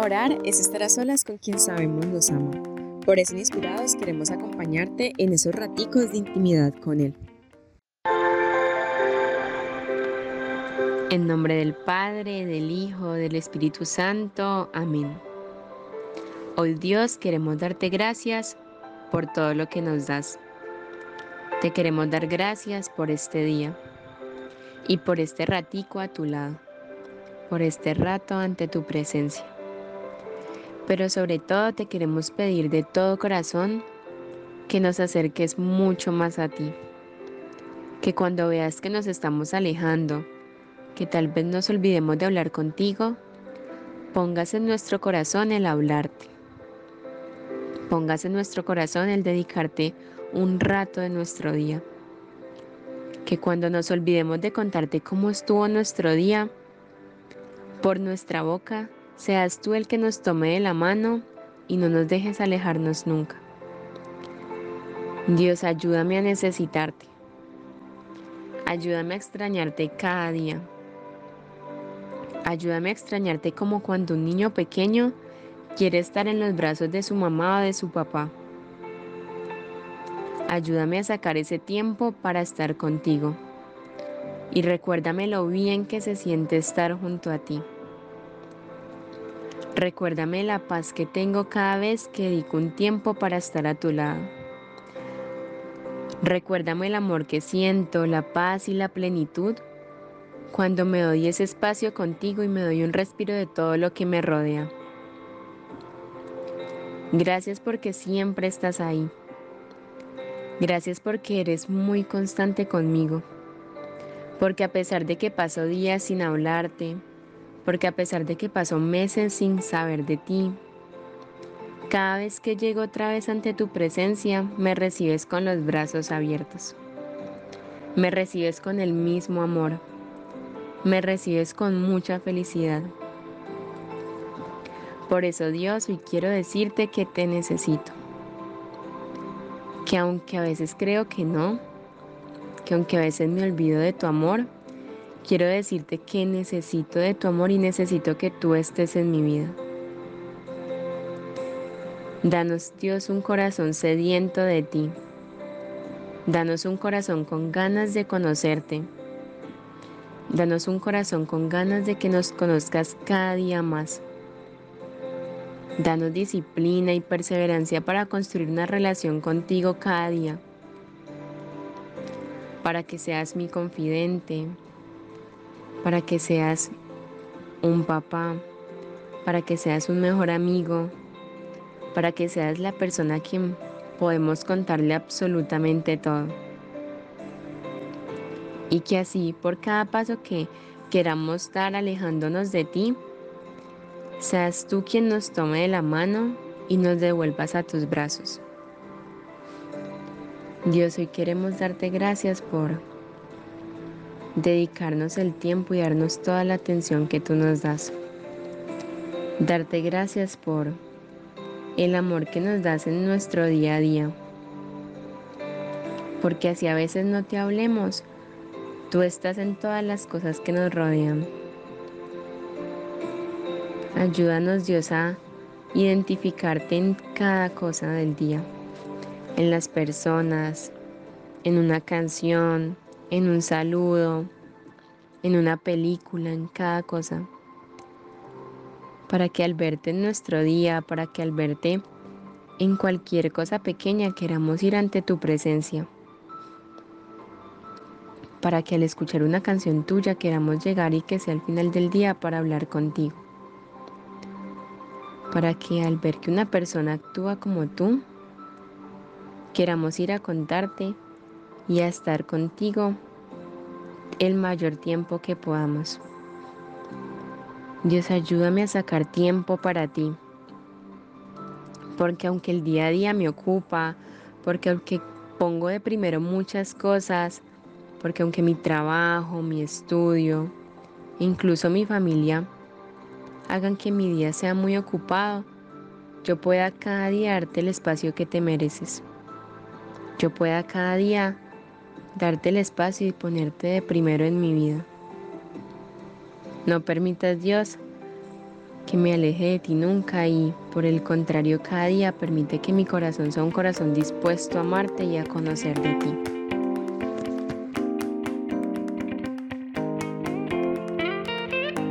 Orar es estar a solas con quien sabemos nos ama. Por eso, inspirados, queremos acompañarte en esos raticos de intimidad con Él. En nombre del Padre, del Hijo, del Espíritu Santo. Amén. Hoy Dios queremos darte gracias por todo lo que nos das. Te queremos dar gracias por este día y por este ratico a tu lado, por este rato ante tu presencia pero sobre todo te queremos pedir de todo corazón que nos acerques mucho más a ti. Que cuando veas que nos estamos alejando, que tal vez nos olvidemos de hablar contigo, pongas en nuestro corazón el hablarte. Pongas en nuestro corazón el dedicarte un rato de nuestro día. Que cuando nos olvidemos de contarte cómo estuvo nuestro día, por nuestra boca seas tú el que nos tome de la mano y no nos dejes alejarnos nunca. Dios, ayúdame a necesitarte. Ayúdame a extrañarte cada día. Ayúdame a extrañarte como cuando un niño pequeño quiere estar en los brazos de su mamá o de su papá. Ayúdame a sacar ese tiempo para estar contigo. Y recuérdame lo bien que se siente estar junto a ti. Recuérdame la paz que tengo cada vez que dedico un tiempo para estar a tu lado. Recuérdame el amor que siento, la paz y la plenitud cuando me doy ese espacio contigo y me doy un respiro de todo lo que me rodea. Gracias porque siempre estás ahí. Gracias porque eres muy constante conmigo. Porque a pesar de que paso días sin hablarte, porque a pesar de que pasó meses sin saber de ti, cada vez que llego otra vez ante tu presencia, me recibes con los brazos abiertos. Me recibes con el mismo amor. Me recibes con mucha felicidad. Por eso Dios, hoy quiero decirte que te necesito. Que aunque a veces creo que no, que aunque a veces me olvido de tu amor, Quiero decirte que necesito de tu amor y necesito que tú estés en mi vida. Danos Dios un corazón sediento de ti. Danos un corazón con ganas de conocerte. Danos un corazón con ganas de que nos conozcas cada día más. Danos disciplina y perseverancia para construir una relación contigo cada día. Para que seas mi confidente, para que seas un papá, para que seas un mejor amigo, para que seas la persona a quien podemos contarle absolutamente todo. Y que así, por cada paso que queramos dar alejándonos de ti, seas tú quien nos tome de la mano y nos devuelvas a tus brazos. Dios, hoy queremos darte gracias por dedicarnos el tiempo y darnos toda la atención que tú nos das. Darte gracias por el amor que nos das en nuestro día a día. Porque así a veces no te hablemos, tú estás en todas las cosas que nos rodean. Ayúdanos Dios a identificarte en cada cosa del día, en las personas, en una canción, en un saludo, en una película, en cada cosa. Para que al verte en nuestro día, para que al verte en cualquier cosa pequeña queramos ir ante tu presencia. Para que al escuchar una canción tuya queramos llegar y que sea el final del día para hablar contigo. Para que al ver que una persona actúa como tú, queramos ir a contarte y a estar contigo el mayor tiempo que podamos. Dios, ayúdame a sacar tiempo para ti. Porque aunque el día a día me ocupa, porque aunque pongo de primero muchas cosas, porque aunque mi trabajo, mi estudio, incluso mi familia, hagan que mi día sea muy ocupado, yo pueda cada día darte el espacio que te mereces. Yo pueda cada día darte el espacio y ponerte de primero en mi vida. No permitas, Dios, que me aleje de ti nunca y, por el contrario, cada día permite que mi corazón sea un corazón dispuesto a amarte y a conocer de ti.